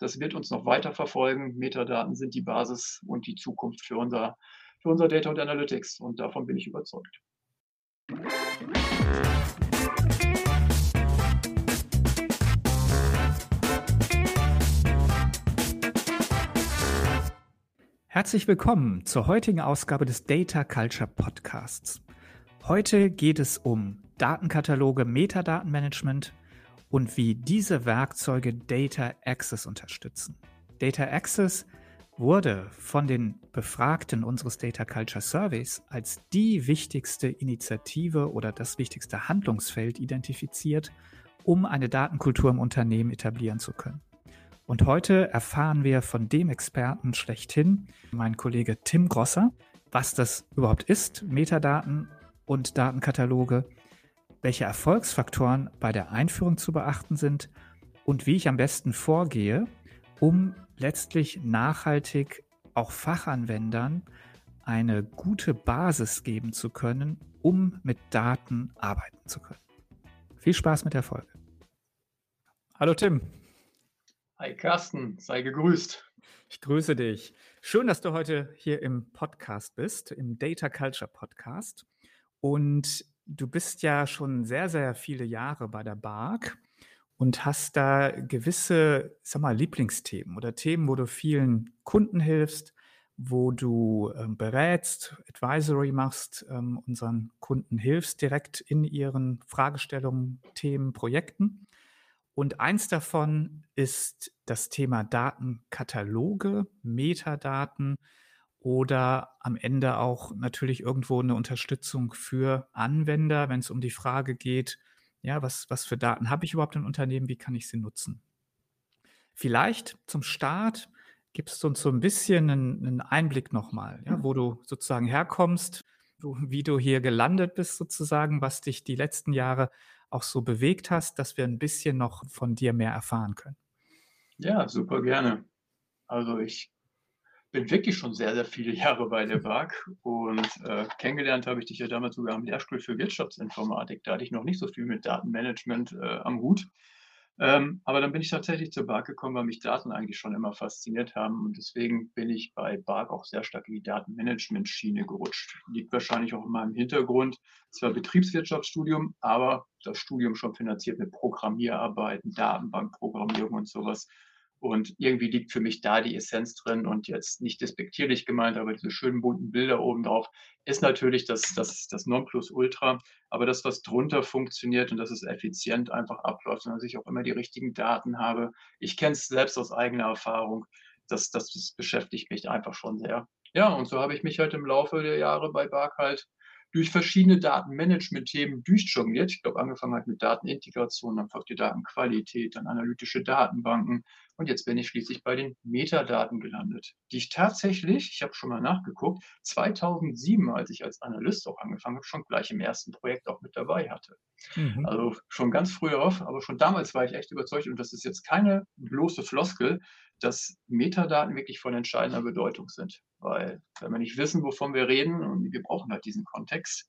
Das wird uns noch weiter verfolgen. Metadaten sind die Basis und die Zukunft für unser, für unser Data und Analytics. Und davon bin ich überzeugt. Herzlich willkommen zur heutigen Ausgabe des Data Culture Podcasts. Heute geht es um Datenkataloge, Metadatenmanagement und wie diese Werkzeuge Data Access unterstützen. Data Access wurde von den Befragten unseres Data Culture Surveys als die wichtigste Initiative oder das wichtigste Handlungsfeld identifiziert, um eine Datenkultur im Unternehmen etablieren zu können. Und heute erfahren wir von dem Experten schlechthin, mein Kollege Tim Grosser, was das überhaupt ist, Metadaten und Datenkataloge, welche Erfolgsfaktoren bei der Einführung zu beachten sind und wie ich am besten vorgehe, um letztlich nachhaltig auch Fachanwendern eine gute Basis geben zu können, um mit Daten arbeiten zu können. Viel Spaß mit der Folge. Hallo Tim. Hi Carsten, sei gegrüßt. Ich grüße dich. Schön, dass du heute hier im Podcast bist, im Data Culture Podcast. Und du bist ja schon sehr, sehr viele Jahre bei der BARC und hast da gewisse, sag mal, Lieblingsthemen oder Themen, wo du vielen Kunden hilfst, wo du ähm, berätst, Advisory machst, ähm, unseren Kunden hilfst direkt in ihren Fragestellungen, Themen, Projekten. Und eins davon ist das Thema Datenkataloge, Metadaten oder am Ende auch natürlich irgendwo eine Unterstützung für Anwender, wenn es um die Frage geht, ja, was, was für Daten habe ich überhaupt im Unternehmen, wie kann ich sie nutzen? Vielleicht zum Start gibst du uns so ein bisschen einen, einen Einblick nochmal, ja, wo du sozusagen herkommst, wo, wie du hier gelandet bist sozusagen, was dich die letzten Jahre auch so bewegt hast, dass wir ein bisschen noch von dir mehr erfahren können. Ja, super gerne. Also ich bin wirklich schon sehr, sehr viele Jahre bei der BAG und äh, kennengelernt habe ich dich ja damals sogar am Lehrstuhl für Wirtschaftsinformatik. Da hatte ich noch nicht so viel mit Datenmanagement äh, am Hut. Ähm, aber dann bin ich tatsächlich zur BARC gekommen, weil mich Daten eigentlich schon immer fasziniert haben. Und deswegen bin ich bei BARC auch sehr stark in die Datenmanagement-Schiene gerutscht. Liegt wahrscheinlich auch in meinem Hintergrund. Zwar Betriebswirtschaftsstudium, aber das Studium schon finanziert mit Programmierarbeiten, Datenbankprogrammierung und sowas. Und irgendwie liegt für mich da die Essenz drin und jetzt nicht despektierlich gemeint, aber diese schönen bunten Bilder oben drauf ist natürlich das, das, das Nonplusultra. Aber das, was drunter funktioniert und dass es effizient einfach abläuft und dass ich auch immer die richtigen Daten habe. Ich kenne es selbst aus eigener Erfahrung. Das, das, das beschäftigt mich einfach schon sehr. Ja, und so habe ich mich halt im Laufe der Jahre bei Bark halt durch verschiedene Datenmanagement-Themen durchjongliert. Ich glaube, angefangen hat mit Datenintegration, dann folgt die Datenqualität, dann analytische Datenbanken. Und jetzt bin ich schließlich bei den Metadaten gelandet, die ich tatsächlich, ich habe schon mal nachgeguckt, 2007, als ich als Analyst auch angefangen habe, schon gleich im ersten Projekt auch mit dabei hatte. Mhm. Also schon ganz früh auf, aber schon damals war ich echt überzeugt und das ist jetzt keine bloße Floskel, dass Metadaten wirklich von entscheidender Bedeutung sind. Weil wenn wir nicht wissen, wovon wir reden, und wir brauchen halt diesen Kontext,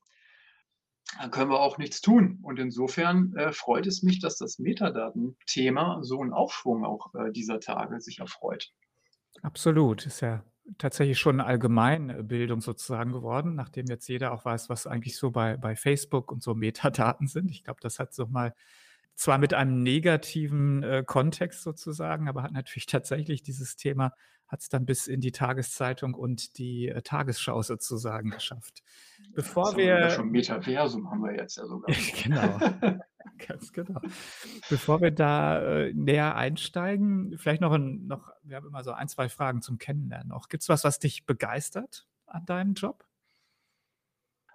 dann können wir auch nichts tun. Und insofern äh, freut es mich, dass das Metadaten-Thema so einen Aufschwung auch äh, dieser Tage sich erfreut. Absolut, ist ja tatsächlich schon Allgemeinbildung sozusagen geworden, nachdem jetzt jeder auch weiß, was eigentlich so bei, bei Facebook und so Metadaten sind. Ich glaube, das hat so mal zwar mit einem negativen äh, Kontext sozusagen, aber hat natürlich tatsächlich dieses Thema, hat es dann bis in die Tageszeitung und die äh, Tagesschau sozusagen geschafft. Bevor wir. Ja schon Metaversum haben wir jetzt ja sogar. genau. Ganz genau. Bevor wir da äh, näher einsteigen, vielleicht noch, ein, noch, wir haben immer so ein, zwei Fragen zum Kennenlernen noch. Gibt es was, was dich begeistert an deinem Job?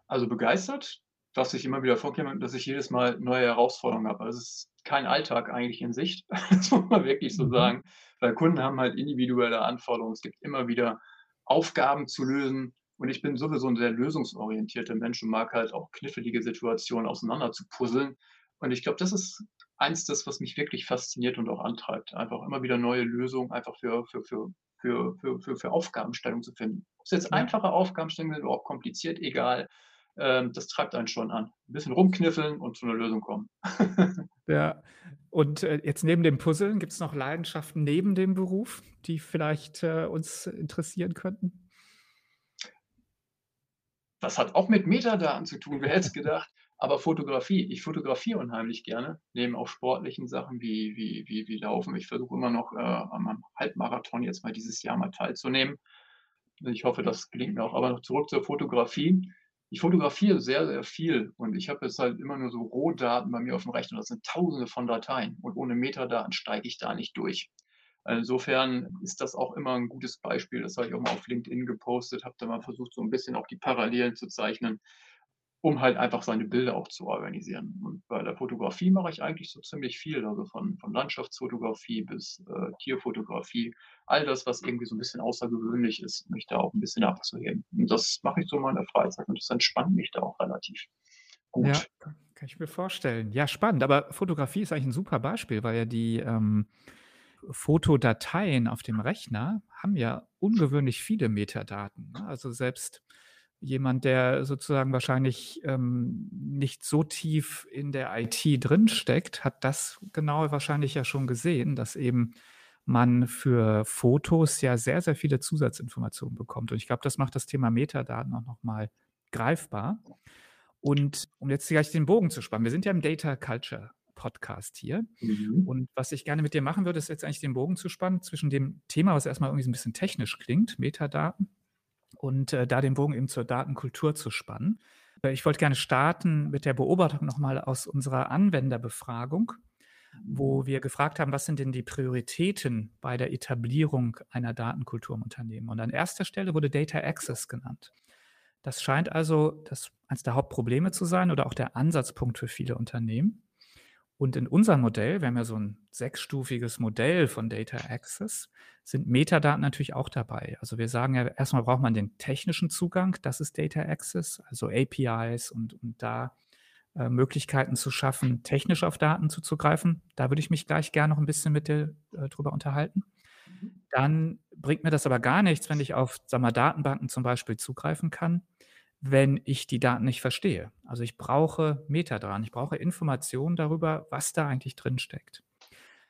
Also begeistert was sich immer wieder vorkäme, dass ich jedes Mal neue Herausforderungen habe. Also es ist kein Alltag eigentlich in Sicht, das muss man wirklich so mhm. sagen, weil Kunden haben halt individuelle Anforderungen. Es gibt immer wieder Aufgaben zu lösen. Und ich bin sowieso ein sehr lösungsorientierter Mensch und mag halt auch knifflige Situationen auseinander zu puzzeln. Und ich glaube, das ist eins das, was mich wirklich fasziniert und auch antreibt. Einfach immer wieder neue Lösungen einfach für, für, für, für, für, für, für Aufgabenstellungen zu finden. Ob es jetzt einfache Aufgabenstellungen sind oder auch kompliziert, egal das treibt einen schon an. Ein bisschen rumkniffeln und zu einer Lösung kommen. ja, Und äh, jetzt neben dem Puzzeln, gibt es noch Leidenschaften neben dem Beruf, die vielleicht äh, uns interessieren könnten? Das hat auch mit Metadaten zu tun, wer hätte es gedacht. Aber Fotografie, ich fotografiere unheimlich gerne, neben auch sportlichen Sachen wie, wie, wie, wie Laufen. Ich versuche immer noch äh, am Halbmarathon jetzt mal dieses Jahr mal teilzunehmen. Ich hoffe, das gelingt mir auch. Aber noch zurück zur Fotografie. Ich fotografiere sehr, sehr viel und ich habe jetzt halt immer nur so Rohdaten bei mir auf dem Rechner. Das sind tausende von Dateien und ohne Metadaten steige ich da nicht durch. Insofern ist das auch immer ein gutes Beispiel. Das habe ich auch mal auf LinkedIn gepostet, habe da mal versucht, so ein bisschen auch die Parallelen zu zeichnen um halt einfach seine Bilder auch zu organisieren. Und bei der Fotografie mache ich eigentlich so ziemlich viel, also von, von Landschaftsfotografie bis äh, Tierfotografie, all das, was irgendwie so ein bisschen außergewöhnlich ist, mich da auch ein bisschen abzuheben. Und das mache ich so in meiner Freizeit und das entspannt mich da auch relativ gut. Ja, kann ich mir vorstellen. Ja, spannend. Aber Fotografie ist eigentlich ein super Beispiel, weil ja die ähm, Fotodateien auf dem Rechner haben ja ungewöhnlich viele Metadaten. Ne? Also selbst jemand, der sozusagen wahrscheinlich ähm, nicht so tief in der IT drinsteckt, hat das genau wahrscheinlich ja schon gesehen, dass eben man für Fotos ja sehr, sehr viele Zusatzinformationen bekommt. Und ich glaube, das macht das Thema Metadaten auch nochmal greifbar. Und um jetzt gleich den Bogen zu spannen, wir sind ja im Data Culture Podcast hier. Mhm. Und was ich gerne mit dir machen würde, ist jetzt eigentlich den Bogen zu spannen zwischen dem Thema, was erstmal irgendwie so ein bisschen technisch klingt, Metadaten, und äh, da den Bogen eben zur Datenkultur zu spannen. Äh, ich wollte gerne starten mit der Beobachtung nochmal aus unserer Anwenderbefragung, wo wir gefragt haben, was sind denn die Prioritäten bei der Etablierung einer Datenkultur im Unternehmen? Und an erster Stelle wurde Data Access genannt. Das scheint also das eines der Hauptprobleme zu sein oder auch der Ansatzpunkt für viele Unternehmen. Und in unserem Modell, wir haben ja so ein sechsstufiges Modell von Data Access, sind Metadaten natürlich auch dabei. Also wir sagen ja, erstmal braucht man den technischen Zugang, das ist Data Access, also APIs und, und da äh, Möglichkeiten zu schaffen, technisch auf Daten zuzugreifen. Da würde ich mich gleich gerne noch ein bisschen mit dir äh, drüber unterhalten. Mhm. Dann bringt mir das aber gar nichts, wenn ich auf sagen wir, Datenbanken zum Beispiel zugreifen kann wenn ich die Daten nicht verstehe. Also ich brauche Metadaten, ich brauche Informationen darüber, was da eigentlich drin steckt.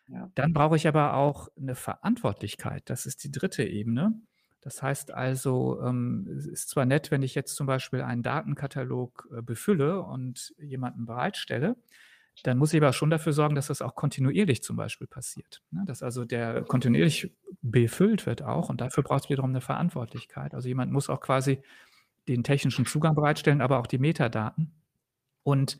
Ja. Dann brauche ich aber auch eine Verantwortlichkeit. Das ist die dritte Ebene. Das heißt also, ähm, es ist zwar nett, wenn ich jetzt zum Beispiel einen Datenkatalog äh, befülle und jemanden bereitstelle, dann muss ich aber schon dafür sorgen, dass das auch kontinuierlich zum Beispiel passiert. Ne? Dass also der kontinuierlich befüllt wird auch und dafür braucht es wiederum eine Verantwortlichkeit. Also jemand muss auch quasi den technischen Zugang bereitstellen, aber auch die Metadaten. Und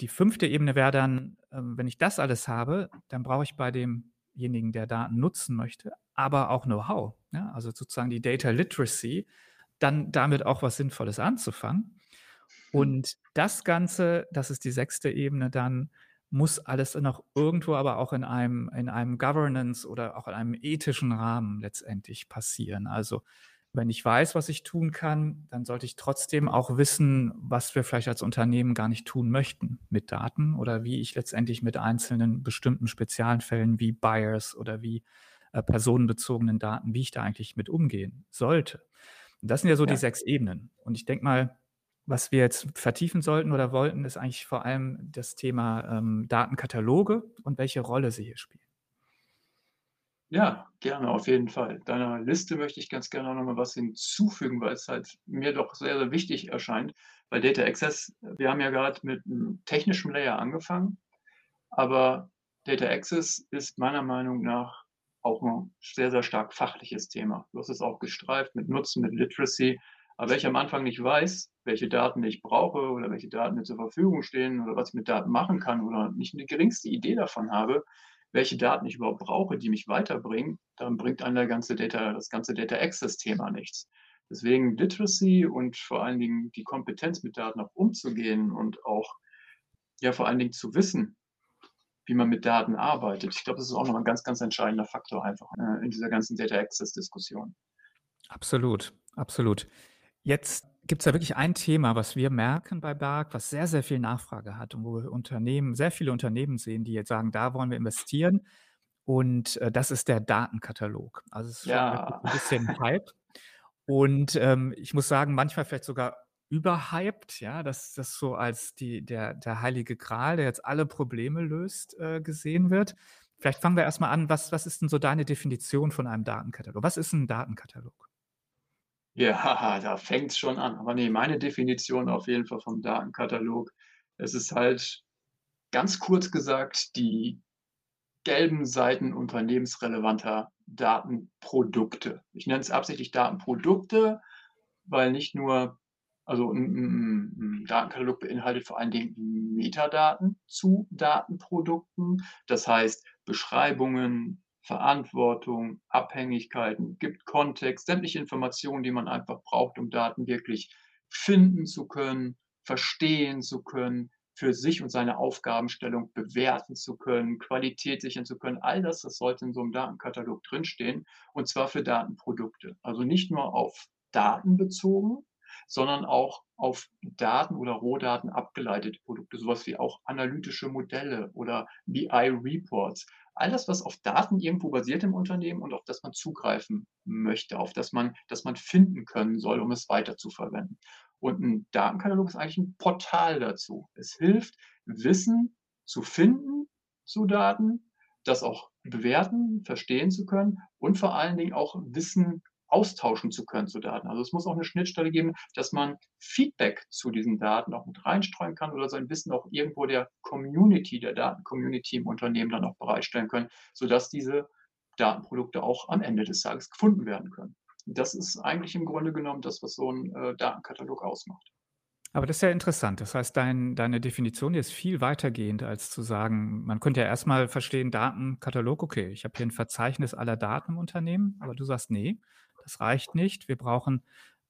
die fünfte Ebene wäre dann, ähm, wenn ich das alles habe, dann brauche ich bei demjenigen, der Daten nutzen möchte, aber auch Know-how. Ja? Also sozusagen die Data Literacy, dann damit auch was Sinnvolles anzufangen. Und das Ganze, das ist die sechste Ebene, dann muss alles noch irgendwo aber auch in einem, in einem Governance oder auch in einem ethischen Rahmen letztendlich passieren. Also wenn ich weiß, was ich tun kann, dann sollte ich trotzdem auch wissen, was wir vielleicht als Unternehmen gar nicht tun möchten mit Daten oder wie ich letztendlich mit einzelnen bestimmten speziellen Fällen wie Buyers oder wie äh, personenbezogenen Daten, wie ich da eigentlich mit umgehen sollte. Und das sind ja so ja. die sechs Ebenen. Und ich denke mal, was wir jetzt vertiefen sollten oder wollten, ist eigentlich vor allem das Thema ähm, Datenkataloge und welche Rolle sie hier spielen. Ja, gerne, auf jeden Fall. Deiner Liste möchte ich ganz gerne noch mal was hinzufügen, weil es halt mir doch sehr, sehr wichtig erscheint. Bei Data Access, wir haben ja gerade mit einem technischen Layer angefangen, aber Data Access ist meiner Meinung nach auch ein sehr, sehr stark fachliches Thema. Du hast es auch gestreift mit Nutzen, mit Literacy. Aber wenn ich am Anfang nicht weiß, welche Daten ich brauche oder welche Daten mir zur Verfügung stehen oder was ich mit Daten machen kann oder nicht eine geringste Idee davon habe, welche Daten ich überhaupt brauche, die mich weiterbringen, dann bringt einem ganze Data, das ganze Data Access-Thema nichts. Deswegen Literacy und vor allen Dingen die Kompetenz mit Daten auch umzugehen und auch ja vor allen Dingen zu wissen, wie man mit Daten arbeitet. Ich glaube, das ist auch noch ein ganz, ganz entscheidender Faktor einfach äh, in dieser ganzen Data Access-Diskussion. Absolut, absolut. Jetzt gibt es ja wirklich ein Thema, was wir merken bei Berg, was sehr, sehr viel Nachfrage hat und wo wir Unternehmen, sehr viele Unternehmen sehen, die jetzt sagen, da wollen wir investieren. Und äh, das ist der Datenkatalog. Also es ist schon Ja. ein bisschen Hype. Und ähm, ich muss sagen, manchmal vielleicht sogar überhyped, ja, dass das so als die, der, der heilige Gral, der jetzt alle Probleme löst, äh, gesehen wird. Vielleicht fangen wir erstmal an, was, was ist denn so deine Definition von einem Datenkatalog? Was ist ein Datenkatalog? Ja, da fängt es schon an. Aber nee, meine Definition auf jeden Fall vom Datenkatalog, es ist halt ganz kurz gesagt die gelben Seiten unternehmensrelevanter Datenprodukte. Ich nenne es absichtlich Datenprodukte, weil nicht nur also ein, ein, ein Datenkatalog beinhaltet vor allen Dingen Metadaten zu Datenprodukten. Das heißt Beschreibungen, Verantwortung, Abhängigkeiten, gibt Kontext, sämtliche Informationen, die man einfach braucht, um Daten wirklich finden zu können, verstehen zu können, für sich und seine Aufgabenstellung bewerten zu können, Qualität sichern zu können. All das, das sollte in so einem Datenkatalog drinstehen und zwar für Datenprodukte. Also nicht nur auf Daten bezogen, sondern auch auf Daten oder Rohdaten abgeleitete Produkte, sowas wie auch analytische Modelle oder BI-Reports. All das, was auf Daten irgendwo basiert im Unternehmen und auf das man zugreifen möchte, auf das man, das man finden können soll, um es weiter zu verwenden. Und ein Datenkatalog ist eigentlich ein Portal dazu. Es hilft, Wissen zu finden zu Daten, das auch bewerten, verstehen zu können und vor allen Dingen auch Wissen austauschen zu können zu Daten. Also es muss auch eine Schnittstelle geben, dass man Feedback zu diesen Daten auch mit reinstreuen kann oder sein Wissen auch irgendwo der Community, der Daten-Community im Unternehmen dann auch bereitstellen können, sodass diese Datenprodukte auch am Ende des Tages gefunden werden können. Das ist eigentlich im Grunde genommen das, was so ein äh, Datenkatalog ausmacht. Aber das ist ja interessant. Das heißt, dein, deine Definition ist viel weitergehend, als zu sagen, man könnte ja erstmal verstehen, Datenkatalog, okay, ich habe hier ein Verzeichnis aller Daten im Unternehmen, aber du sagst, nee, das reicht nicht. Wir brauchen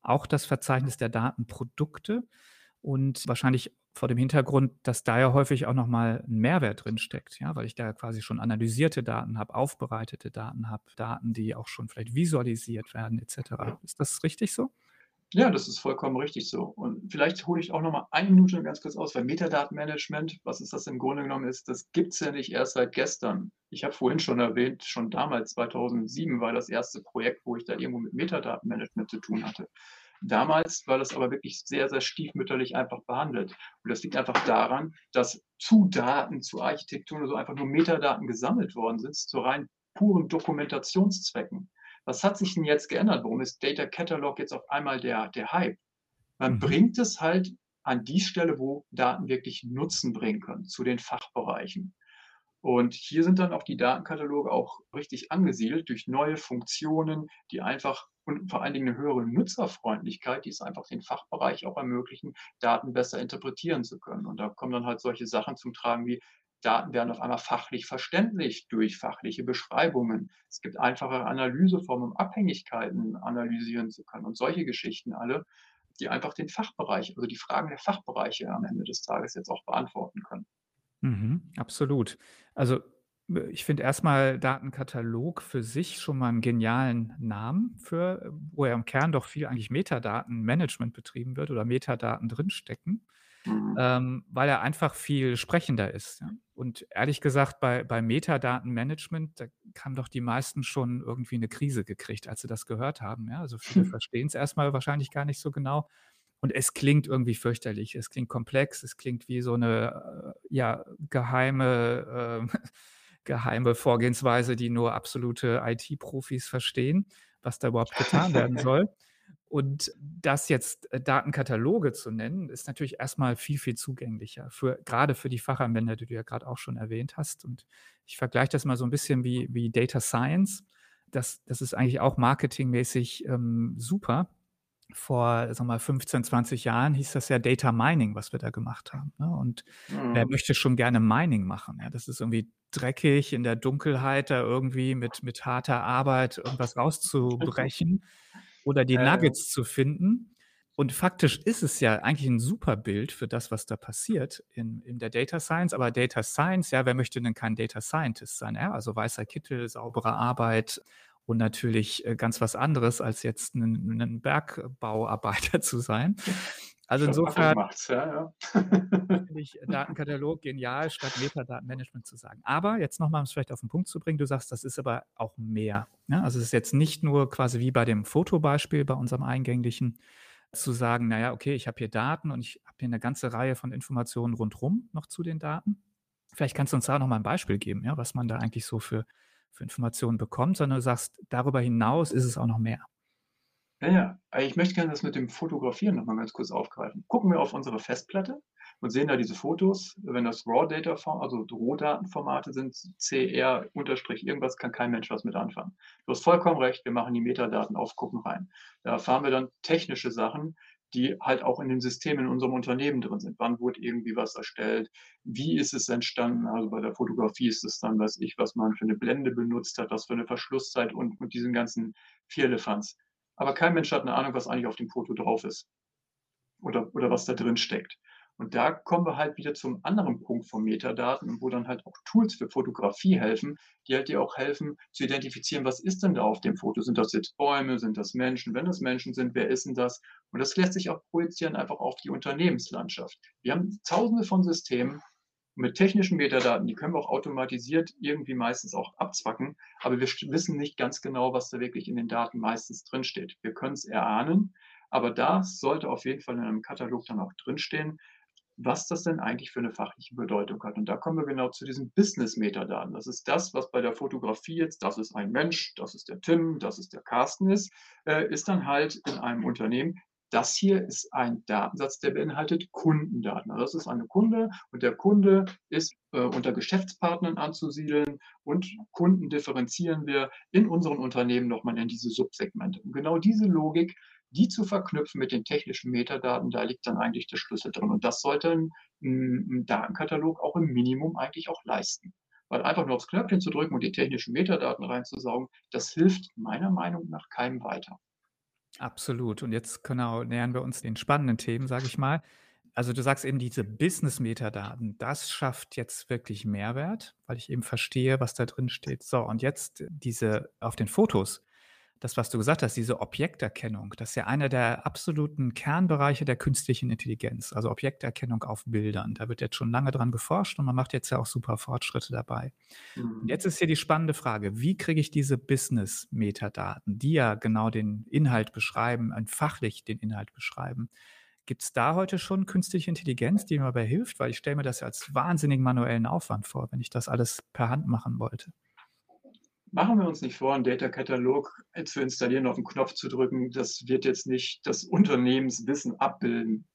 auch das Verzeichnis der Datenprodukte und wahrscheinlich vor dem Hintergrund, dass da ja häufig auch nochmal ein Mehrwert drinsteckt, ja, weil ich da quasi schon analysierte Daten habe, aufbereitete Daten habe, Daten, die auch schon vielleicht visualisiert werden, etc. Ist das richtig so? Ja, das ist vollkommen richtig so. Und vielleicht hole ich auch noch mal eine Minute ganz kurz aus, weil Metadatenmanagement, was ist das im Grunde genommen ist, das gibt es ja nicht erst seit gestern. Ich habe vorhin schon erwähnt, schon damals, 2007, war das erste Projekt, wo ich da irgendwo mit Metadatenmanagement zu tun hatte. Damals war das aber wirklich sehr, sehr stiefmütterlich einfach behandelt. Und das liegt einfach daran, dass zu Daten, zu Architektur oder so einfach nur Metadaten gesammelt worden sind, zu rein puren Dokumentationszwecken. Was hat sich denn jetzt geändert? Warum ist Data Catalog jetzt auf einmal der, der Hype? Man mhm. bringt es halt an die Stelle, wo Daten wirklich Nutzen bringen können, zu den Fachbereichen. Und hier sind dann auch die Datenkataloge auch richtig angesiedelt durch neue Funktionen, die einfach und vor allen Dingen eine höhere Nutzerfreundlichkeit, die es einfach den Fachbereich auch ermöglichen, Daten besser interpretieren zu können. Und da kommen dann halt solche Sachen zum Tragen wie Daten werden auf einmal fachlich verständlich durch fachliche Beschreibungen. Es gibt einfache Analyseformen, um Abhängigkeiten analysieren zu können und solche Geschichten alle, die einfach den Fachbereich, also die Fragen der Fachbereiche am Ende des Tages jetzt auch beantworten können. Mhm, absolut. Also ich finde erstmal Datenkatalog für sich schon mal einen genialen Namen für, wo ja im Kern doch viel eigentlich Metadatenmanagement betrieben wird oder Metadaten drinstecken. Mhm. Ähm, weil er einfach viel sprechender ist. Ja. Und ehrlich gesagt, bei, bei Metadatenmanagement, da haben doch die meisten schon irgendwie eine Krise gekriegt, als sie das gehört haben. Ja. Also viele verstehen es erstmal wahrscheinlich gar nicht so genau. Und es klingt irgendwie fürchterlich, es klingt komplex, es klingt wie so eine äh, ja, geheime, äh, geheime Vorgehensweise, die nur absolute IT-Profis verstehen, was da überhaupt getan werden soll. Und das jetzt äh, Datenkataloge zu nennen, ist natürlich erstmal viel, viel zugänglicher, für, gerade für die Fachanwender, die du ja gerade auch schon erwähnt hast. Und ich vergleiche das mal so ein bisschen wie, wie Data Science. Das, das ist eigentlich auch marketingmäßig ähm, super. Vor sag mal, 15, 20 Jahren hieß das ja Data Mining, was wir da gemacht haben. Ne? Und mhm. wer möchte schon gerne Mining machen? Ja? Das ist irgendwie dreckig in der Dunkelheit, da irgendwie mit, mit harter Arbeit irgendwas rauszubrechen oder die Nuggets zu finden. Und faktisch ist es ja eigentlich ein super Bild für das, was da passiert in, in der Data Science. Aber Data Science, ja, wer möchte denn kein Data Scientist sein? Ja? Also weißer Kittel, saubere Arbeit und natürlich äh, ganz was anderes, als jetzt ein, ein Bergbauarbeiter zu sein. Also insofern ja, ja. finde ich Datenkatalog genial, statt Metadatenmanagement zu sagen. Aber jetzt nochmal, um es vielleicht auf den Punkt zu bringen, du sagst, das ist aber auch mehr. Ne? Also es ist jetzt nicht nur quasi wie bei dem Fotobeispiel, bei unserem eingänglichen, zu sagen, naja, okay, ich habe hier Daten und ich habe hier eine ganze Reihe von Informationen rundherum noch zu den Daten. Vielleicht kannst du uns da noch mal ein Beispiel geben, ja, was man da eigentlich so für, für Informationen bekommt, sondern du sagst, darüber hinaus ist es auch noch mehr. Ja, ja. Ich möchte gerne das mit dem Fotografieren noch mal ganz kurz aufgreifen. Gucken wir auf unsere Festplatte und sehen da diese Fotos. Wenn das Raw Data, also Rohdatenformate sind, CR unterstrich irgendwas, kann kein Mensch was mit anfangen. Du hast vollkommen recht, wir machen die Metadaten auf, gucken rein. Da erfahren wir dann technische Sachen, die halt auch in dem System in unserem Unternehmen drin sind. Wann wurde irgendwie was erstellt? Wie ist es entstanden? Also bei der Fotografie ist es dann, weiß ich, was man für eine Blende benutzt hat, was für eine Verschlusszeit und, und diesen ganzen Vierlefanz. Aber kein Mensch hat eine Ahnung, was eigentlich auf dem Foto drauf ist. Oder, oder was da drin steckt. Und da kommen wir halt wieder zum anderen Punkt von Metadaten, wo dann halt auch Tools für Fotografie helfen, die halt dir auch helfen zu identifizieren, was ist denn da auf dem Foto? Sind das jetzt Bäume, sind das Menschen? Wenn das Menschen sind, wer ist denn das? Und das lässt sich auch projizieren einfach auf die Unternehmenslandschaft. Wir haben tausende von Systemen mit technischen Metadaten, die können wir auch automatisiert irgendwie meistens auch abzwacken, aber wir wissen nicht ganz genau, was da wirklich in den Daten meistens drinsteht. Wir können es erahnen, aber das sollte auf jeden Fall in einem Katalog dann auch drinstehen, was das denn eigentlich für eine fachliche Bedeutung hat. Und da kommen wir genau zu diesen Business-Metadaten. Das ist das, was bei der Fotografie jetzt, das ist ein Mensch, das ist der Tim, das ist der Carsten ist, äh, ist dann halt in einem Unternehmen. Das hier ist ein Datensatz, der beinhaltet Kundendaten. Also das ist eine Kunde und der Kunde ist äh, unter Geschäftspartnern anzusiedeln und Kunden differenzieren wir in unseren Unternehmen nochmal in diese Subsegmente. Und genau diese Logik die zu verknüpfen mit den technischen Metadaten, da liegt dann eigentlich der Schlüssel drin. Und das sollte ein, ein Datenkatalog auch im Minimum eigentlich auch leisten. Weil einfach nur aufs Knöpfchen zu drücken und die technischen Metadaten reinzusaugen, das hilft meiner Meinung nach keinem weiter. Absolut. Und jetzt genau nähern wir uns den spannenden Themen, sage ich mal. Also du sagst eben, diese Business-Metadaten, das schafft jetzt wirklich Mehrwert, weil ich eben verstehe, was da drin steht. So, und jetzt diese auf den Fotos das, was du gesagt hast, diese Objekterkennung, das ist ja einer der absoluten Kernbereiche der künstlichen Intelligenz, also Objekterkennung auf Bildern. Da wird jetzt schon lange dran geforscht und man macht jetzt ja auch super Fortschritte dabei. Mhm. Jetzt ist hier die spannende Frage, wie kriege ich diese Business-Metadaten, die ja genau den Inhalt beschreiben, fachlich den Inhalt beschreiben, Gibt es da heute schon künstliche Intelligenz, die mir dabei hilft? Weil ich stelle mir das als wahnsinnigen manuellen Aufwand vor, wenn ich das alles per Hand machen wollte. Machen wir uns nicht vor, einen Data-Katalog zu installieren, auf den Knopf zu drücken, das wird jetzt nicht das Unternehmenswissen abbilden.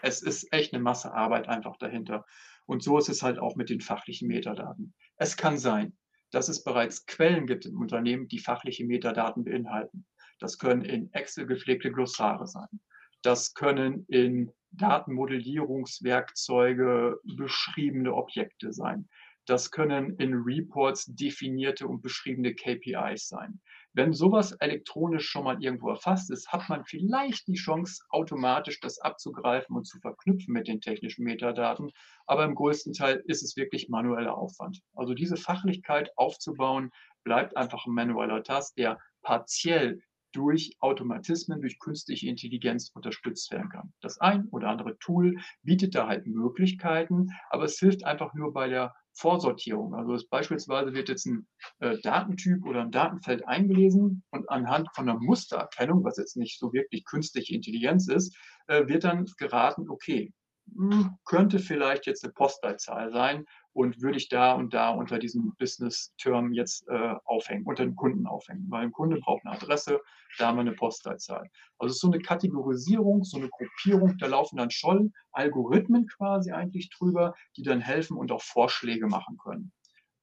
Es ist echt eine Masse Arbeit einfach dahinter. Und so ist es halt auch mit den fachlichen Metadaten. Es kann sein, dass es bereits Quellen gibt im Unternehmen, die fachliche Metadaten beinhalten. Das können in Excel gepflegte Glossare sein. Das können in Datenmodellierungswerkzeuge beschriebene Objekte sein. Das können in Reports definierte und beschriebene KPIs sein. Wenn sowas elektronisch schon mal irgendwo erfasst ist, hat man vielleicht die Chance, automatisch das abzugreifen und zu verknüpfen mit den technischen Metadaten. Aber im größten Teil ist es wirklich manueller Aufwand. Also diese Fachlichkeit aufzubauen, bleibt einfach ein manueller Task, der partiell durch Automatismen, durch künstliche Intelligenz unterstützt werden kann. Das ein oder andere Tool bietet da halt Möglichkeiten, aber es hilft einfach nur bei der Vorsortierung. Also beispielsweise wird jetzt ein äh, Datentyp oder ein Datenfeld eingelesen und anhand von einer Mustererkennung, was jetzt nicht so wirklich künstliche Intelligenz ist, äh, wird dann geraten, okay, mh, hm, könnte vielleicht jetzt eine Postleitzahl sein und würde ich da und da unter diesem Business-Term jetzt äh, aufhängen, unter dem Kunden aufhängen. Weil ein Kunde braucht eine Adresse, da haben wir eine Postleitzahl. Also es ist so eine Kategorisierung, so eine Gruppierung, da laufen dann schon Algorithmen quasi eigentlich drüber, die dann helfen und auch Vorschläge machen können.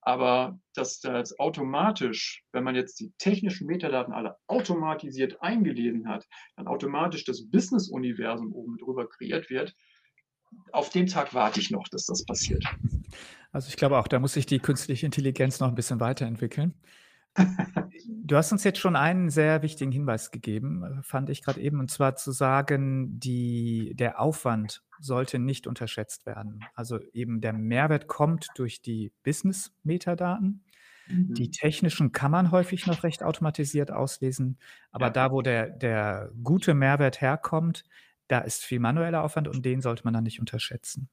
Aber dass das automatisch, wenn man jetzt die technischen Metadaten alle automatisiert eingelesen hat, dann automatisch das Business-Universum oben drüber kreiert wird, auf den Tag warte ich noch, dass das passiert. Also ich glaube auch, da muss sich die künstliche Intelligenz noch ein bisschen weiterentwickeln. Du hast uns jetzt schon einen sehr wichtigen Hinweis gegeben, fand ich gerade eben, und zwar zu sagen, die, der Aufwand sollte nicht unterschätzt werden. Also eben der Mehrwert kommt durch die Business-Metadaten. Mhm. Die technischen kann man häufig noch recht automatisiert auslesen, aber ja. da, wo der, der gute Mehrwert herkommt, da ist viel manueller Aufwand und den sollte man dann nicht unterschätzen.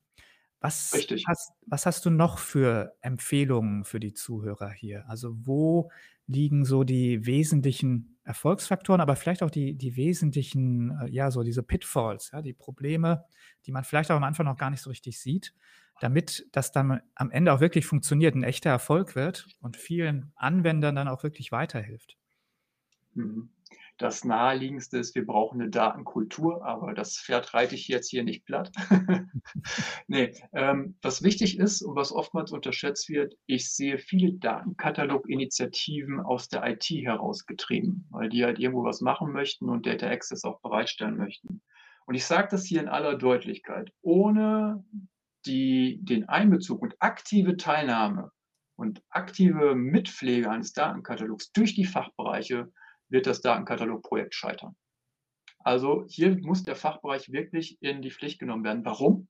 Was Richtig. Hast, was hast du noch für Empfehlungen für die Zuhörer hier? Also wo liegen so die wesentlichen Erfolgsfaktoren, aber vielleicht auch die, die wesentlichen, äh, ja, so diese Pitfalls, ja, die Probleme, die man vielleicht auch am Anfang noch gar nicht so richtig sieht, damit das dann am Ende auch wirklich funktioniert, ein echter Erfolg wird und vielen Anwendern dann auch wirklich weiterhilft. Mhm. Das naheliegendste ist, wir brauchen eine Datenkultur, aber das Pferd reite ich jetzt hier nicht platt. nee, ähm, was wichtig ist und was oftmals unterschätzt wird, ich sehe viele Datenkatalog-Initiativen aus der IT herausgetrieben, weil die halt irgendwo was machen möchten und Data Access auch bereitstellen möchten. Und ich sage das hier in aller Deutlichkeit, ohne die, den Einbezug und aktive Teilnahme und aktive Mitpflege eines Datenkatalogs durch die Fachbereiche wird das Datenkatalogprojekt scheitern. Also hier muss der Fachbereich wirklich in die Pflicht genommen werden. Warum?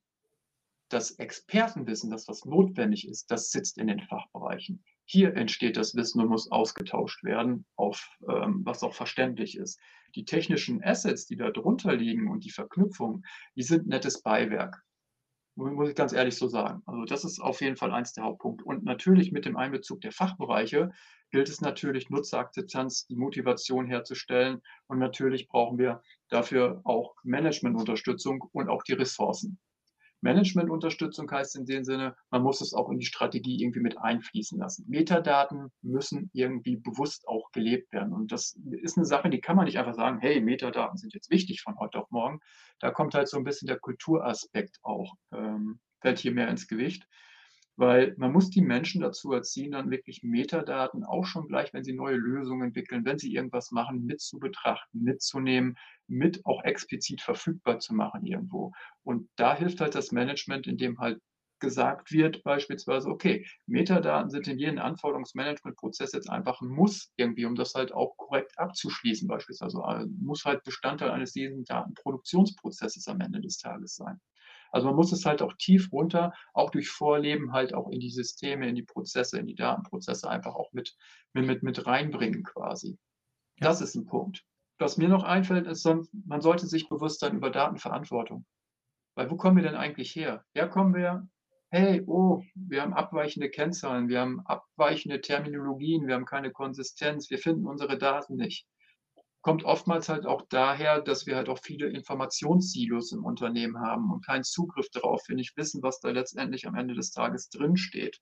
Das Expertenwissen, das was notwendig ist, das sitzt in den Fachbereichen. Hier entsteht das Wissen und muss ausgetauscht werden, auf ähm, was auch verständlich ist. Die technischen Assets, die da drunter liegen und die Verknüpfung, die sind nettes Beiwerk muss ich ganz ehrlich so sagen. Also das ist auf jeden Fall eins der Hauptpunkte. Und natürlich mit dem Einbezug der Fachbereiche gilt es natürlich, Nutzerakzeptanz, die Motivation herzustellen. Und natürlich brauchen wir dafür auch Managementunterstützung und auch die Ressourcen. Managementunterstützung heißt in dem Sinne, man muss es auch in die Strategie irgendwie mit einfließen lassen. Metadaten müssen irgendwie bewusst auch gelebt werden. Und das ist eine Sache, die kann man nicht einfach sagen, hey, Metadaten sind jetzt wichtig von heute auf morgen. Da kommt halt so ein bisschen der Kulturaspekt auch, ähm, fällt hier mehr ins Gewicht weil man muss die Menschen dazu erziehen, dann wirklich Metadaten auch schon gleich, wenn sie neue Lösungen entwickeln, wenn sie irgendwas machen, mit zu betrachten, mitzunehmen, mit auch explizit verfügbar zu machen irgendwo. Und da hilft halt das Management, indem halt gesagt wird, beispielsweise, okay, Metadaten sind in jedem Anforderungsmanagementprozess jetzt einfach ein Muss irgendwie, um das halt auch korrekt abzuschließen, beispielsweise. Also muss halt Bestandteil eines jeden Datenproduktionsprozesses am Ende des Tages sein. Also man muss es halt auch tief runter, auch durch Vorleben halt auch in die Systeme, in die Prozesse, in die Datenprozesse einfach auch mit, mit, mit reinbringen quasi. Ja. Das ist ein Punkt. Was mir noch einfällt, ist, man sollte sich bewusst sein über Datenverantwortung. Weil wo kommen wir denn eigentlich her? Ja, kommen wir, hey, oh, wir haben abweichende Kennzahlen, wir haben abweichende Terminologien, wir haben keine Konsistenz, wir finden unsere Daten nicht kommt oftmals halt auch daher, dass wir halt auch viele Informationssilos im Unternehmen haben und keinen Zugriff darauf, wir nicht wissen, was da letztendlich am Ende des Tages drinsteht.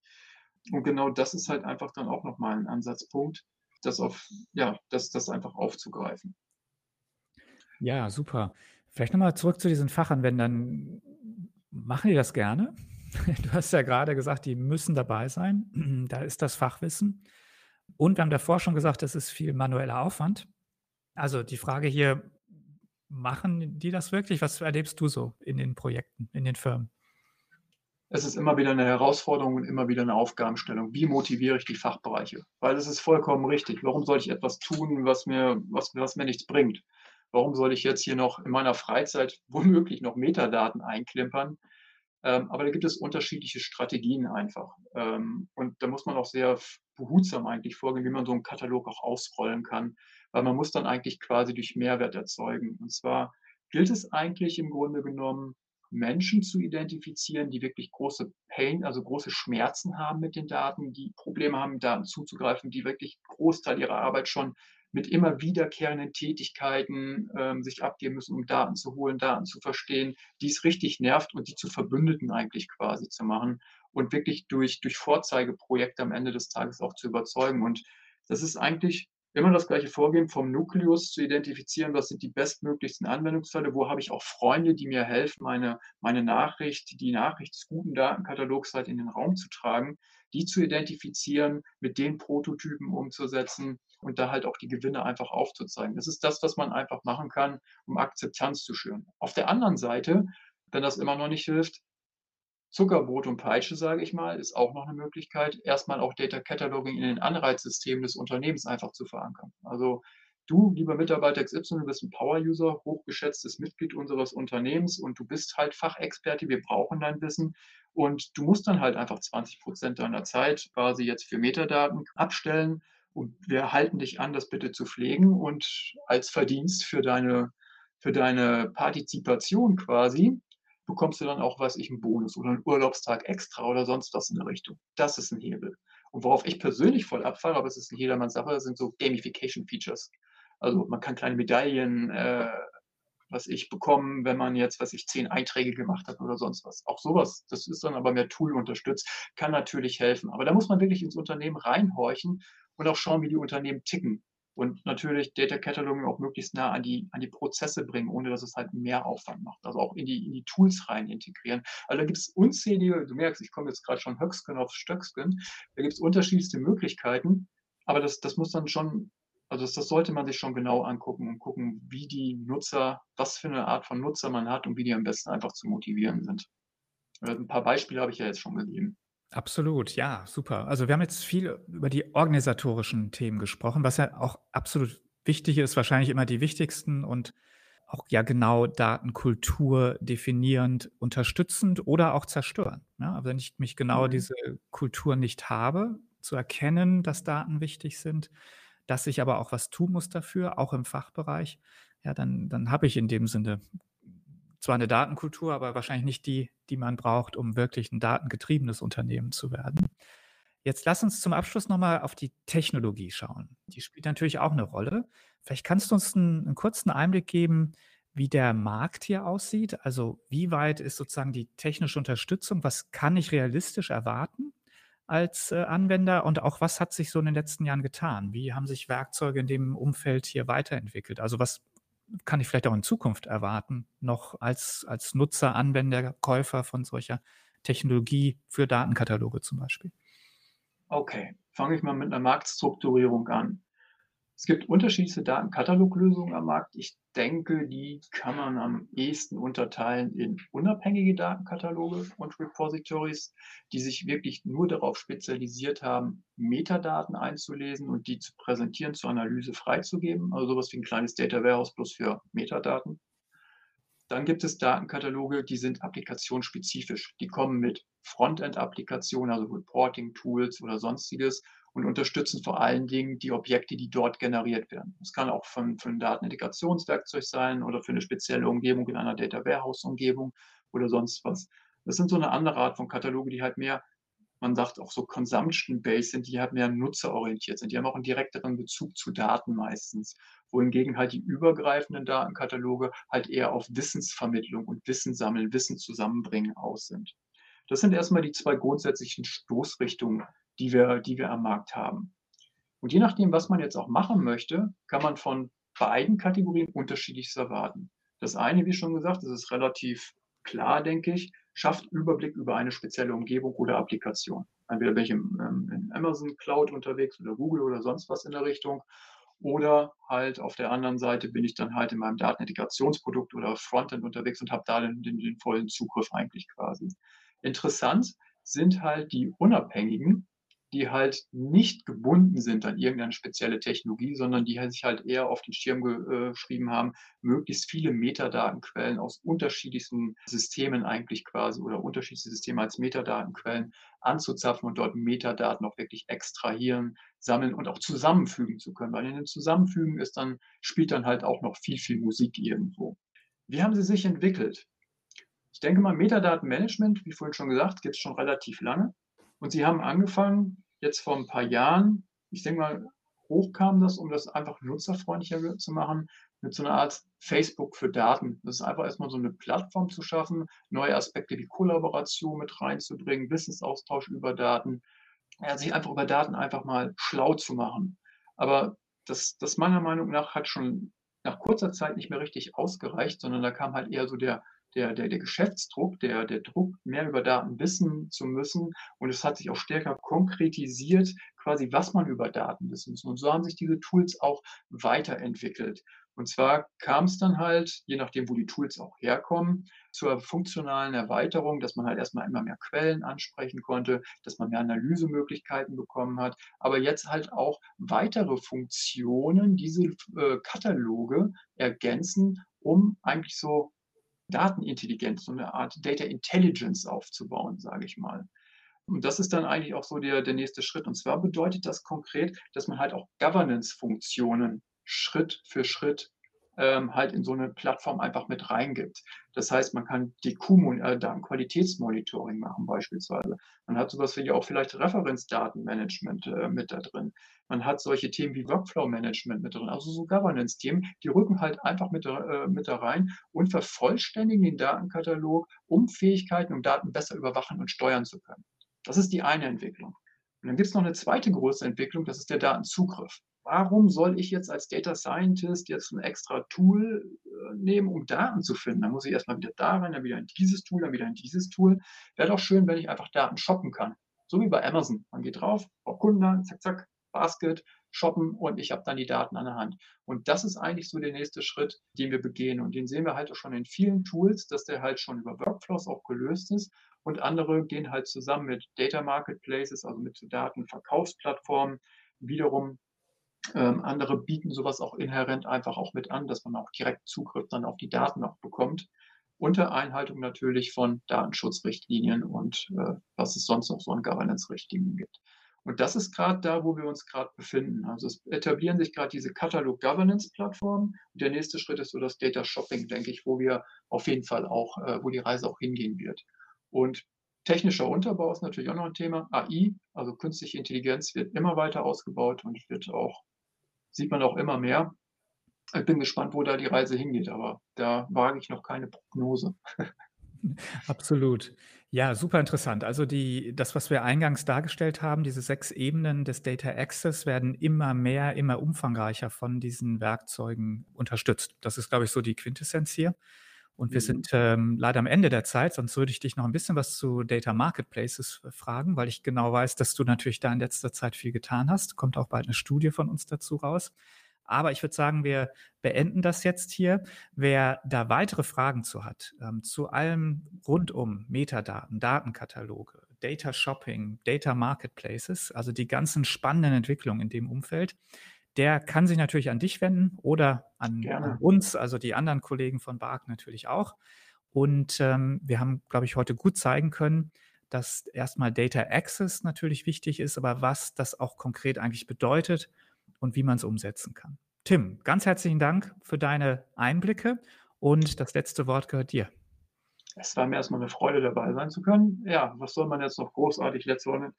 Und genau das ist halt einfach dann auch nochmal ein Ansatzpunkt, das auf, ja, das, das einfach aufzugreifen. Ja, super. Vielleicht nochmal zurück zu diesen Fachanwendern. Machen die das gerne? Du hast ja gerade gesagt, die müssen dabei sein. Da ist das Fachwissen. Und wir haben davor schon gesagt, das ist viel manueller Aufwand. Also die Frage hier, machen die das wirklich? Was erlebst du so in den Projekten, in den Firmen? Es ist immer wieder eine Herausforderung und immer wieder eine Aufgabenstellung. Wie motiviere ich die Fachbereiche? Weil es ist vollkommen richtig. Warum soll ich etwas tun, was mir, was, was mir nichts bringt? Warum soll ich jetzt hier noch in meiner Freizeit womöglich noch Metadaten einklimpern? Ähm, aber da gibt es unterschiedliche Strategien einfach. Ähm, und da muss man auch sehr behutsam eigentlich vorgehen, wie man so einen Katalog auch ausrollen kann weil man muss dann eigentlich quasi durch Mehrwert erzeugen. Und zwar gilt es eigentlich im Grunde genommen, Menschen zu identifizieren, die wirklich große Pain, also große Schmerzen haben mit den Daten, die Probleme haben, Daten zuzugreifen, die wirklich Großteil ihrer Arbeit schon mit immer wiederkehrenden Tätigkeiten ähm, sich abgeben müssen, um Daten zu holen, Daten zu verstehen, die es richtig nervt und die zu Verbündeten eigentlich quasi zu machen und wirklich durch, durch Vorzeigeprojekte am Ende des Tages auch zu überzeugen. Und das ist eigentlich immer das gleiche Vorgehen vom Nukleus zu identifizieren, was sind die bestmöglichsten Anwendungsfälle, wo habe ich auch Freunde, die mir helfen, meine, meine Nachricht, die Nachricht des guten Datenkatalogs halt in den Raum zu tragen, die zu identifizieren, mit den Prototypen umzusetzen und da halt auch die Gewinne einfach aufzuzeigen. Das ist das, was man einfach machen kann, um Akzeptanz zu schüren. Auf der anderen Seite, wenn das immer noch nicht hilft, Zuckerbrot und Peitsche, sage ich mal, ist auch noch eine Möglichkeit, erstmal auch Data Cataloging in den Anreizsystemen des Unternehmens einfach zu verankern. Also du, lieber Mitarbeiter XY, du bist ein Power-User, hochgeschätztes Mitglied unseres Unternehmens und du bist halt Fachexperte, wir brauchen dein Wissen und du musst dann halt einfach 20 Prozent deiner Zeit quasi jetzt für Metadaten abstellen und wir halten dich an, das bitte zu pflegen und als Verdienst für deine, für deine Partizipation quasi bekommst du dann auch, weiß ich, einen Bonus oder einen Urlaubstag extra oder sonst was in der Richtung. Das ist ein Hebel. Und worauf ich persönlich voll abfahre, aber es ist in jedermanns Sache, sind so Gamification-Features. Also man kann kleine Medaillen, äh, was ich bekommen, wenn man jetzt, was ich zehn Einträge gemacht hat oder sonst was. Auch sowas, das ist dann aber mehr Tool unterstützt, kann natürlich helfen. Aber da muss man wirklich ins Unternehmen reinhorchen und auch schauen, wie die Unternehmen ticken. Und natürlich Data Cataloging auch möglichst nah an die, an die Prozesse bringen, ohne dass es halt mehr Aufwand macht. Also auch in die, in die Tools rein integrieren. Also da gibt es unzählige, du merkst, ich komme jetzt gerade schon Höcksken auf Stöcksken, da gibt es unterschiedlichste Möglichkeiten, aber das, das muss dann schon, also das, das sollte man sich schon genau angucken und gucken, wie die Nutzer, was für eine Art von Nutzer man hat und wie die am besten einfach zu motivieren sind. Ein paar Beispiele habe ich ja jetzt schon gegeben. Absolut, ja, super. Also wir haben jetzt viel über die organisatorischen Themen gesprochen, was ja auch absolut wichtig ist, wahrscheinlich immer die wichtigsten und auch ja genau Datenkultur definierend, unterstützend oder auch zerstören. Ja, aber wenn ich mich genau mhm. diese Kultur nicht habe, zu erkennen, dass Daten wichtig sind, dass ich aber auch was tun muss dafür, auch im Fachbereich, ja, dann, dann habe ich in dem Sinne zwar eine Datenkultur, aber wahrscheinlich nicht die, die man braucht, um wirklich ein datengetriebenes Unternehmen zu werden. Jetzt lass uns zum Abschluss nochmal auf die Technologie schauen. Die spielt natürlich auch eine Rolle. Vielleicht kannst du uns einen, einen, kurzen Einblick geben, wie der Markt hier aussieht. Also wie weit ist sozusagen die technische Unterstützung? Was kann ich realistisch erwarten als äh, Anwender? Und auch was hat sich so in den letzten Jahren getan? Wie haben sich Werkzeuge in dem Umfeld hier weiterentwickelt? Also was kann ich vielleicht auch in Zukunft erwarten, noch als, als Nutzer, Anwender, Käufer von solcher Technologie für Datenkataloge zum Beispiel? Okay, fange ich mal mit einer Marktstrukturierung an. Es gibt unterschiedliche Datenkataloglösungen am Markt. Ich denke, die kann man am ehesten unterteilen in unabhängige Datenkataloge und Repositories, die sich wirklich nur darauf spezialisiert haben, Metadaten einzulesen und die zu präsentieren, zur Analyse freizugeben. Also sowas wie ein kleines Data Warehouse plus für Metadaten. Dann gibt es Datenkataloge, die sind applikationsspezifisch. Die kommen mit Frontend-Applikationen, also Reporting-Tools oder sonstiges und unterstützen vor allen Dingen die Objekte, die dort generiert werden. Es kann auch für ein Datenintegrationswerkzeug sein oder für eine spezielle Umgebung in einer Data Warehouse-Umgebung oder sonst was. Das sind so eine andere Art von Kataloge, die halt mehr, man sagt auch so Consumption-based sind, die halt mehr nutzerorientiert sind. Die haben auch einen direkteren Bezug zu Daten meistens. Wohingegen halt die übergreifenden Datenkataloge halt eher auf Wissensvermittlung und Wissen sammeln, Wissen zusammenbringen aus sind. Das sind erstmal die zwei grundsätzlichen Stoßrichtungen, die wir, die wir am Markt haben. Und je nachdem, was man jetzt auch machen möchte, kann man von beiden Kategorien unterschiedliches erwarten. Das eine, wie schon gesagt, das ist relativ klar, denke ich, schafft Überblick über eine spezielle Umgebung oder Applikation. Entweder bin ich im, ähm, in Amazon Cloud unterwegs oder Google oder sonst was in der Richtung. Oder halt auf der anderen Seite bin ich dann halt in meinem Datenintegrationsprodukt oder Frontend unterwegs und habe da den, den, den vollen Zugriff eigentlich quasi. Interessant sind halt die unabhängigen die halt nicht gebunden sind an irgendeine spezielle Technologie, sondern die sich halt eher auf den Schirm geschrieben haben, möglichst viele Metadatenquellen aus unterschiedlichsten Systemen eigentlich quasi oder unterschiedliche Systeme als Metadatenquellen anzuzapfen und dort Metadaten auch wirklich extrahieren, sammeln und auch zusammenfügen zu können. Weil in dem Zusammenfügen ist dann, spielt dann halt auch noch viel, viel Musik irgendwo. Wie haben sie sich entwickelt? Ich denke mal, Metadatenmanagement, wie vorhin schon gesagt, gibt es schon relativ lange. Und sie haben angefangen, jetzt vor ein paar Jahren, ich denke mal, hochkam das, um das einfach nutzerfreundlicher zu machen, mit so einer Art Facebook für Daten. Das ist einfach erstmal so eine Plattform zu schaffen, neue Aspekte wie Kollaboration mit reinzubringen, Wissensaustausch über Daten, ja, sich einfach über Daten einfach mal schlau zu machen. Aber das, das meiner Meinung nach hat schon nach kurzer Zeit nicht mehr richtig ausgereicht, sondern da kam halt eher so der der, der, der Geschäftsdruck, der, der Druck, mehr über Daten wissen zu müssen. Und es hat sich auch stärker konkretisiert, quasi, was man über Daten wissen muss. Und so haben sich diese Tools auch weiterentwickelt. Und zwar kam es dann halt, je nachdem, wo die Tools auch herkommen, zur funktionalen Erweiterung, dass man halt erstmal immer mehr Quellen ansprechen konnte, dass man mehr Analysemöglichkeiten bekommen hat, aber jetzt halt auch weitere Funktionen, diese äh, Kataloge ergänzen, um eigentlich so Datenintelligenz, so eine Art Data Intelligence aufzubauen, sage ich mal. Und das ist dann eigentlich auch so der, der nächste Schritt. Und zwar bedeutet das konkret, dass man halt auch Governance-Funktionen Schritt für Schritt ähm, halt in so eine Plattform einfach mit reingibt. Das heißt, man kann die äh, Datenqualitätsmonitoring machen beispielsweise. Man hat sowas wie auch vielleicht Referenzdatenmanagement äh, mit da drin. Man hat solche Themen wie Workflow-Management mit drin, also so Governance-Themen, die rücken halt einfach mit, äh, mit da rein und vervollständigen den Datenkatalog, um Fähigkeiten und Daten besser überwachen und steuern zu können. Das ist die eine Entwicklung. Und dann gibt es noch eine zweite große Entwicklung, das ist der Datenzugriff warum soll ich jetzt als Data Scientist jetzt ein extra Tool äh, nehmen, um Daten zu finden? Dann muss ich erstmal wieder da rein, dann wieder in dieses Tool, dann wieder in dieses Tool. Wäre doch schön, wenn ich einfach Daten shoppen kann. So wie bei Amazon. Man geht drauf, braucht Kunden, zack, zack, Basket, shoppen und ich habe dann die Daten an der Hand. Und das ist eigentlich so der nächste Schritt, den wir begehen. Und den sehen wir halt auch schon in vielen Tools, dass der halt schon über Workflows auch gelöst ist. Und andere gehen halt zusammen mit Data Marketplaces, also mit Datenverkaufsplattformen, wiederum ähm, andere bieten sowas auch inhärent einfach auch mit an, dass man auch direkt Zugriff dann auf die Daten noch bekommt. Unter Einhaltung natürlich von Datenschutzrichtlinien und äh, was es sonst noch so an Governance-Richtlinien gibt. Und das ist gerade da, wo wir uns gerade befinden. Also es etablieren sich gerade diese Katalog Governance Plattformen. Und der nächste Schritt ist so das Data Shopping, denke ich, wo wir auf jeden Fall auch, äh, wo die Reise auch hingehen wird. Und technischer Unterbau ist natürlich auch noch ein Thema. AI, also künstliche Intelligenz, wird immer weiter ausgebaut und wird auch sieht man auch immer mehr. Ich bin gespannt, wo da die Reise hingeht, aber da wage ich noch keine Prognose. Absolut. Ja, super interessant. Also die, das, was wir eingangs dargestellt haben, diese sechs Ebenen des Data Access werden immer mehr, immer umfangreicher von diesen Werkzeugen unterstützt. Das ist, glaube ich, so die Quintessenz hier. Und wir mhm. sind ähm, leider am Ende der Zeit, sonst würde ich dich noch ein bisschen was zu Data Marketplaces fragen, weil ich genau weiß, dass du natürlich da in letzter Zeit viel getan hast. Kommt auch bald eine Studie von uns dazu raus. Aber ich würde sagen, wir beenden das jetzt hier. Wer da weitere Fragen zu hat, ähm, zu allem rund um Metadaten, Datenkataloge, Data Shopping, Data Marketplaces, also die ganzen spannenden Entwicklungen in dem Umfeld, der kann sich natürlich an dich wenden oder an, an uns, also die anderen Kollegen von BARC natürlich auch. Und ähm, wir haben, glaube ich, heute gut zeigen können, dass erstmal Data Access natürlich wichtig ist, aber was das auch konkret eigentlich bedeutet und wie man es umsetzen kann. Tim, ganz herzlichen Dank für deine Einblicke und das letzte Wort gehört dir. Es war mir erstmal eine Freude, dabei sein zu können. Ja, was soll man jetzt noch großartig letzte Woche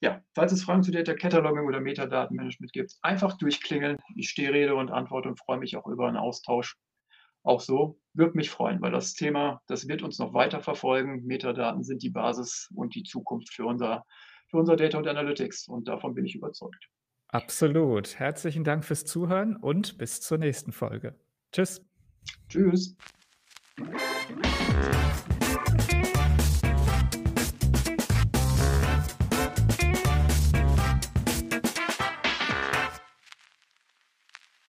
ja, falls es Fragen zu Data Cataloging oder Metadatenmanagement gibt, einfach durchklingeln. Ich stehe Rede und Antwort und freue mich auch über einen Austausch. Auch so würde mich freuen, weil das Thema, das wird uns noch weiter verfolgen. Metadaten sind die Basis und die Zukunft für unser, für unser Data und Analytics und davon bin ich überzeugt. Absolut. Herzlichen Dank fürs Zuhören und bis zur nächsten Folge. Tschüss. Tschüss.